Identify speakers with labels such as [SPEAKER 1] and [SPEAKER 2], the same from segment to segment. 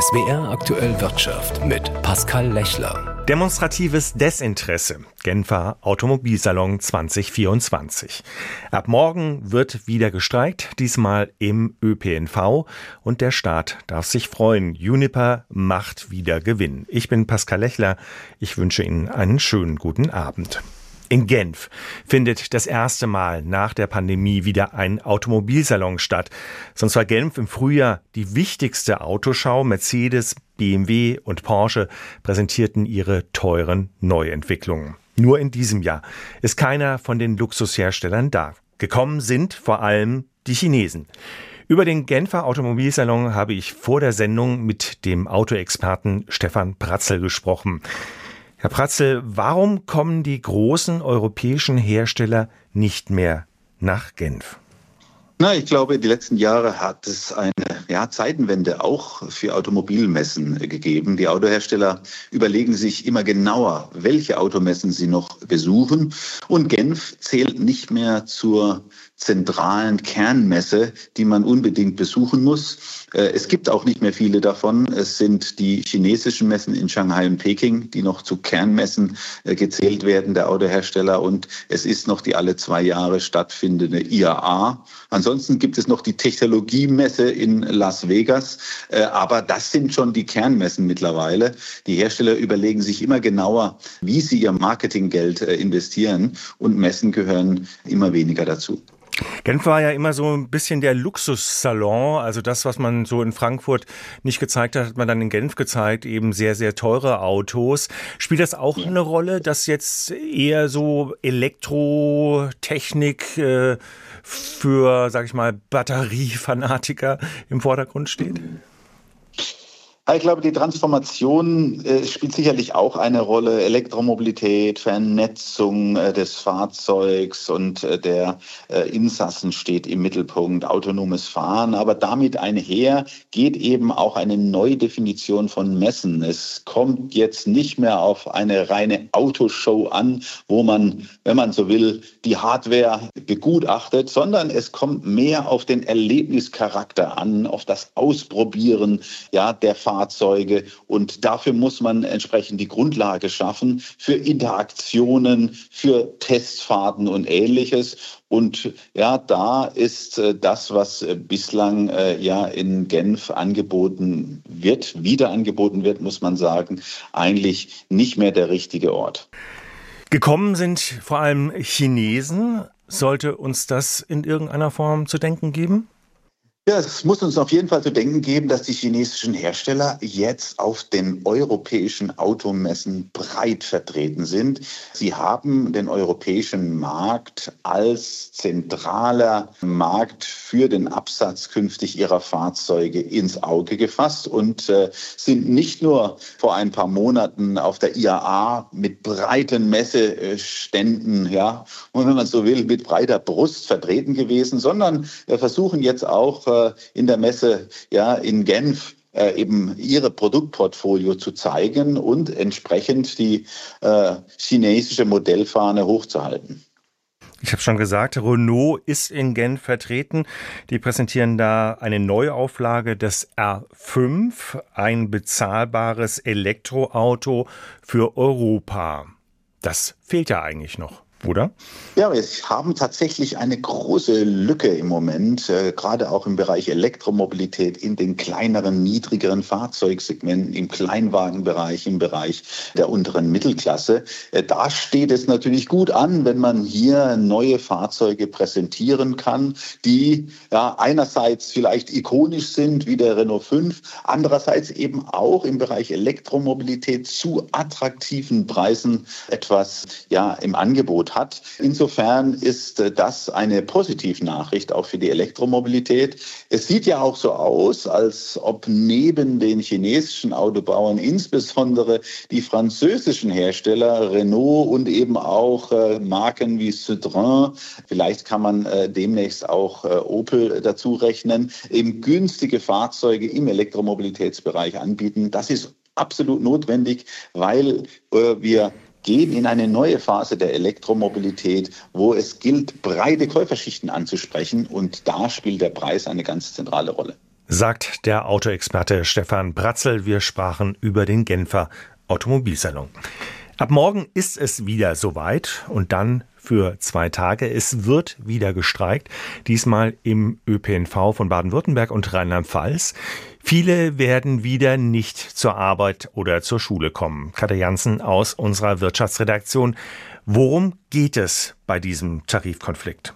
[SPEAKER 1] SWR aktuell Wirtschaft mit Pascal Lechler.
[SPEAKER 2] Demonstratives Desinteresse. Genfer Automobilsalon 2024. Ab morgen wird wieder gestreikt, diesmal im ÖPNV und der Staat darf sich freuen. Juniper macht wieder Gewinn. Ich bin Pascal Lechler. Ich wünsche Ihnen einen schönen guten Abend. In Genf findet das erste Mal nach der Pandemie wieder ein Automobilsalon statt. Sonst war Genf im Frühjahr die wichtigste Autoschau. Mercedes, BMW und Porsche präsentierten ihre teuren Neuentwicklungen. Nur in diesem Jahr ist keiner von den Luxusherstellern da. Gekommen sind vor allem die Chinesen. Über den Genfer Automobilsalon habe ich vor der Sendung mit dem Autoexperten Stefan Pratzel gesprochen. Herr Pratzel, warum kommen die großen europäischen Hersteller nicht mehr nach Genf?
[SPEAKER 3] Na, ich glaube, die letzten Jahre hat es eine ja, Zeitenwende auch für Automobilmessen gegeben. Die Autohersteller überlegen sich immer genauer, welche Automessen sie noch besuchen. Und Genf zählt nicht mehr zur zentralen Kernmesse, die man unbedingt besuchen muss. Äh, es gibt auch nicht mehr viele davon. Es sind die chinesischen Messen in Shanghai und Peking, die noch zu Kernmessen äh, gezählt werden, der Autohersteller. Und es ist noch die alle zwei Jahre stattfindende IAA. Ansonsten gibt es noch die Technologiemesse in Las Vegas. Äh, aber das sind schon die Kernmessen mittlerweile. Die Hersteller überlegen sich immer genauer, wie sie ihr Marketinggeld investieren. Und Messen gehören immer weniger dazu.
[SPEAKER 2] Genf war ja immer so ein bisschen der Luxussalon, also das, was man so in Frankfurt nicht gezeigt hat, hat man dann in Genf gezeigt, eben sehr, sehr teure Autos. Spielt das auch eine Rolle, dass jetzt eher so Elektrotechnik äh, für, sag ich mal, Batteriefanatiker im Vordergrund steht?
[SPEAKER 3] Ich glaube, die Transformation äh, spielt sicherlich auch eine Rolle. Elektromobilität, Vernetzung äh, des Fahrzeugs und äh, der Insassen steht im Mittelpunkt, autonomes Fahren. Aber damit einher geht eben auch eine Neudefinition von Messen. Es kommt jetzt nicht mehr auf eine reine Autoshow an, wo man, wenn man so will, die Hardware begutachtet, sondern es kommt mehr auf den Erlebnischarakter an, auf das Ausprobieren ja, der Fahrzeuge Fahrzeuge. Und dafür muss man entsprechend die Grundlage schaffen für Interaktionen, für Testfahrten und ähnliches. Und ja, da ist äh, das, was äh, bislang äh, ja in Genf angeboten wird, wieder angeboten wird, muss man sagen, eigentlich nicht mehr der richtige Ort.
[SPEAKER 2] Gekommen sind vor allem Chinesen. Sollte uns das in irgendeiner Form zu denken geben?
[SPEAKER 3] Ja, es muss uns auf jeden Fall zu denken geben, dass die chinesischen Hersteller jetzt auf den europäischen Automessen breit vertreten sind. Sie haben den europäischen Markt als zentraler Markt für den Absatz künftig ihrer Fahrzeuge ins Auge gefasst und äh, sind nicht nur vor ein paar Monaten auf der IAA mit breiten Messeständen, ja, und wenn man so will, mit breiter Brust vertreten gewesen, sondern äh, versuchen jetzt auch in der Messe ja, in Genf äh, eben ihre Produktportfolio zu zeigen und entsprechend die äh, chinesische Modellfahne hochzuhalten.
[SPEAKER 2] Ich habe schon gesagt, Renault ist in Genf vertreten. Die präsentieren da eine Neuauflage des R5, ein bezahlbares Elektroauto für Europa. Das fehlt ja eigentlich noch oder?
[SPEAKER 3] Ja, wir haben tatsächlich eine große Lücke im Moment, äh, gerade auch im Bereich Elektromobilität, in den kleineren, niedrigeren Fahrzeugsegmenten, im Kleinwagenbereich, im Bereich der unteren Mittelklasse. Äh, da steht es natürlich gut an, wenn man hier neue Fahrzeuge präsentieren kann, die ja einerseits vielleicht ikonisch sind, wie der Renault 5, andererseits eben auch im Bereich Elektromobilität zu attraktiven Preisen etwas ja im Angebot Angebot hat. Insofern ist äh, das eine Positivnachricht auch für die Elektromobilität. Es sieht ja auch so aus, als ob neben den chinesischen Autobauern insbesondere die französischen Hersteller Renault und eben auch äh, Marken wie Citroën, vielleicht kann man äh, demnächst auch Opel dazu rechnen, eben günstige Fahrzeuge im Elektromobilitätsbereich anbieten. Das ist absolut notwendig, weil wir gehen in eine neue Phase der Elektromobilität, wo es gilt, breite Käuferschichten anzusprechen. Und da spielt der Preis eine ganz zentrale Rolle.
[SPEAKER 2] sagt der Autoexperte Stefan Bratzel. Wir sprachen über den Genfer Automobilsalon. Ab morgen ist es wieder soweit und dann für zwei Tage. Es wird wieder gestreikt, diesmal im ÖPNV von Baden-Württemberg und Rheinland-Pfalz. Viele werden wieder nicht zur Arbeit oder zur Schule kommen. Katja Janssen aus unserer Wirtschaftsredaktion. Worum geht es bei diesem Tarifkonflikt?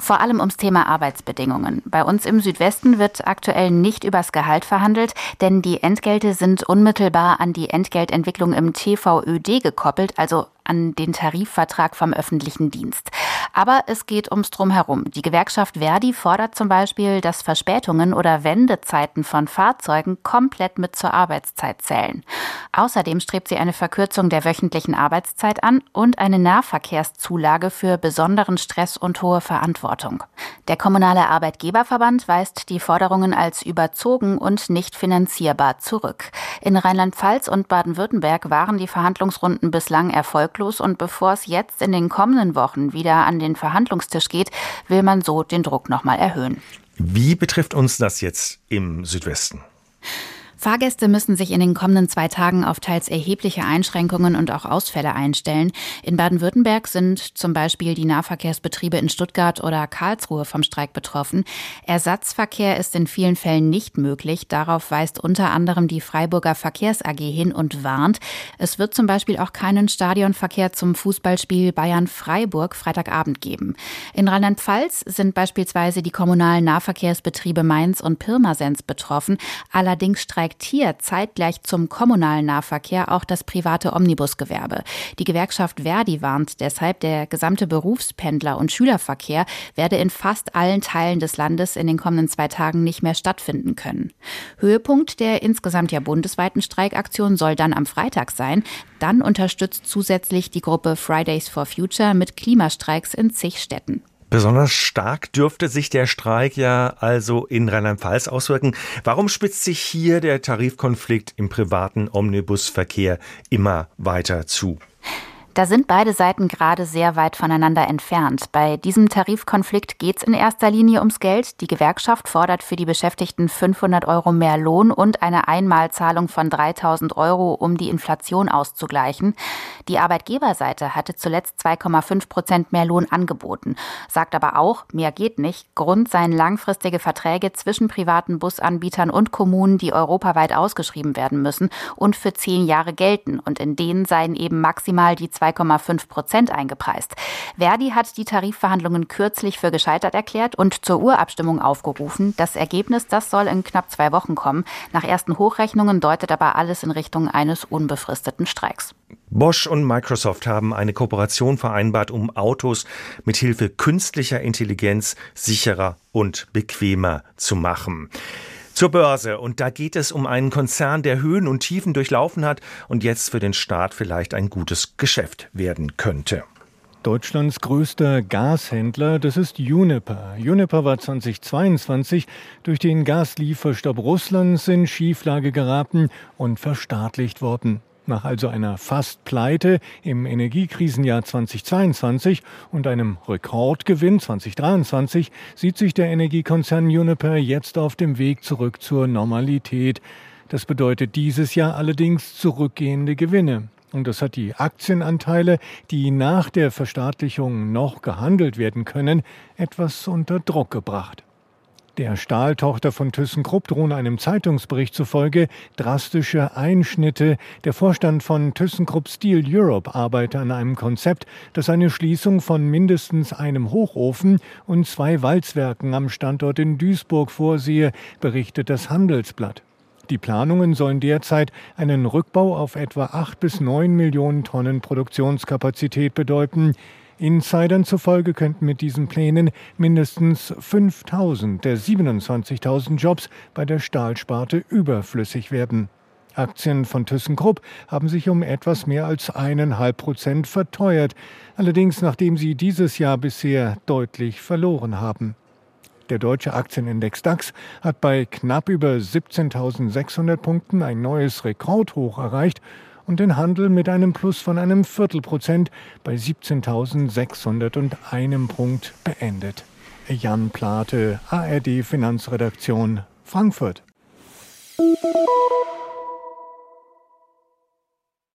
[SPEAKER 4] Vor allem ums Thema Arbeitsbedingungen. Bei uns im Südwesten wird aktuell nicht übers Gehalt verhandelt, denn die Entgelte sind unmittelbar an die Entgeltentwicklung im TVÖD gekoppelt, also an den Tarifvertrag vom öffentlichen Dienst. Aber es geht ums Drumherum. Die Gewerkschaft Verdi fordert zum Beispiel, dass Verspätungen oder Wendezeiten von Fahrzeugen komplett mit zur Arbeitszeit zählen. Außerdem strebt sie eine Verkürzung der wöchentlichen Arbeitszeit an und eine Nahverkehrszulage für besonderen Stress und hohe Verantwortung. Der kommunale Arbeitgeberverband weist die Forderungen als überzogen und nicht finanzierbar zurück. In Rheinland-Pfalz und Baden-Württemberg waren die Verhandlungsrunden bislang erfolglos erfolglos und bevor es jetzt in den kommenden Wochen wieder an den Verhandlungstisch geht, will man so den Druck nochmal erhöhen.
[SPEAKER 2] Wie betrifft uns das jetzt im Südwesten?
[SPEAKER 4] Fahrgäste müssen sich in den kommenden zwei Tagen auf teils erhebliche Einschränkungen und auch Ausfälle einstellen. In Baden-Württemberg sind zum Beispiel die Nahverkehrsbetriebe in Stuttgart oder Karlsruhe vom Streik betroffen. Ersatzverkehr ist in vielen Fällen nicht möglich. Darauf weist unter anderem die Freiburger Verkehrs AG hin und warnt. Es wird zum Beispiel auch keinen Stadionverkehr zum Fußballspiel Bayern-Freiburg Freitagabend geben. In Rheinland-Pfalz sind beispielsweise die kommunalen Nahverkehrsbetriebe Mainz und Pirmasens betroffen. Allerdings streikt hier zeitgleich zum kommunalen Nahverkehr auch das private Omnibusgewerbe. Die Gewerkschaft Verdi warnt deshalb, der gesamte Berufspendler- und Schülerverkehr werde in fast allen Teilen des Landes in den kommenden zwei Tagen nicht mehr stattfinden können. Höhepunkt der insgesamt ja bundesweiten Streikaktion soll dann am Freitag sein. Dann unterstützt zusätzlich die Gruppe Fridays for Future mit Klimastreiks in zig Städten.
[SPEAKER 2] Besonders stark dürfte sich der Streik ja also in Rheinland-Pfalz auswirken. Warum spitzt sich hier der Tarifkonflikt im privaten Omnibusverkehr immer weiter zu?
[SPEAKER 4] Da sind beide Seiten gerade sehr weit voneinander entfernt. Bei diesem Tarifkonflikt geht es in erster Linie ums Geld. Die Gewerkschaft fordert für die Beschäftigten 500 Euro mehr Lohn und eine Einmalzahlung von 3000 Euro, um die Inflation auszugleichen. Die Arbeitgeberseite hatte zuletzt 2,5 Prozent mehr Lohn angeboten, sagt aber auch, mehr geht nicht. Grund seien langfristige Verträge zwischen privaten Busanbietern und Kommunen, die europaweit ausgeschrieben werden müssen und für zehn Jahre gelten. Und in denen seien eben maximal die 2,5 Prozent eingepreist. Verdi hat die Tarifverhandlungen kürzlich für gescheitert erklärt und zur Urabstimmung aufgerufen. Das Ergebnis, das soll in knapp zwei Wochen kommen. Nach ersten Hochrechnungen deutet aber alles in Richtung eines unbefristeten Streiks.
[SPEAKER 2] Bosch und Microsoft haben eine Kooperation vereinbart, um Autos mit Hilfe künstlicher Intelligenz sicherer und bequemer zu machen. Zur Börse. Und da geht es um einen Konzern, der Höhen und Tiefen durchlaufen hat und jetzt für den Staat vielleicht ein gutes Geschäft werden könnte.
[SPEAKER 5] Deutschlands größter Gashändler, das ist Uniper. Uniper war 2022 durch den Gaslieferstopp Russlands in Schieflage geraten und verstaatlicht worden. Nach also einer Fast-Pleite im Energiekrisenjahr 2022 und einem Rekordgewinn 2023 sieht sich der Energiekonzern Uniper jetzt auf dem Weg zurück zur Normalität. Das bedeutet dieses Jahr allerdings zurückgehende Gewinne. Und das hat die Aktienanteile, die nach der Verstaatlichung noch gehandelt werden können, etwas unter Druck gebracht. Der Stahltochter von ThyssenKrupp drohen einem Zeitungsbericht zufolge drastische Einschnitte. Der Vorstand von ThyssenKrupp Steel Europe arbeite an einem Konzept, das eine Schließung von mindestens einem Hochofen und zwei Walzwerken am Standort in Duisburg vorsehe, berichtet das Handelsblatt. Die Planungen sollen derzeit einen Rückbau auf etwa acht bis neun Millionen Tonnen Produktionskapazität bedeuten. Insidern zufolge könnten mit diesen Plänen mindestens 5000 der 27.000 Jobs bei der Stahlsparte überflüssig werden. Aktien von ThyssenKrupp haben sich um etwas mehr als eineinhalb Prozent verteuert, allerdings nachdem sie dieses Jahr bisher deutlich verloren haben. Der deutsche Aktienindex DAX hat bei knapp über 17.600 Punkten ein neues Rekordhoch erreicht und den Handel mit einem Plus von einem Viertelprozent bei 17.601 Punkt beendet. Jan Plate, ARD Finanzredaktion Frankfurt.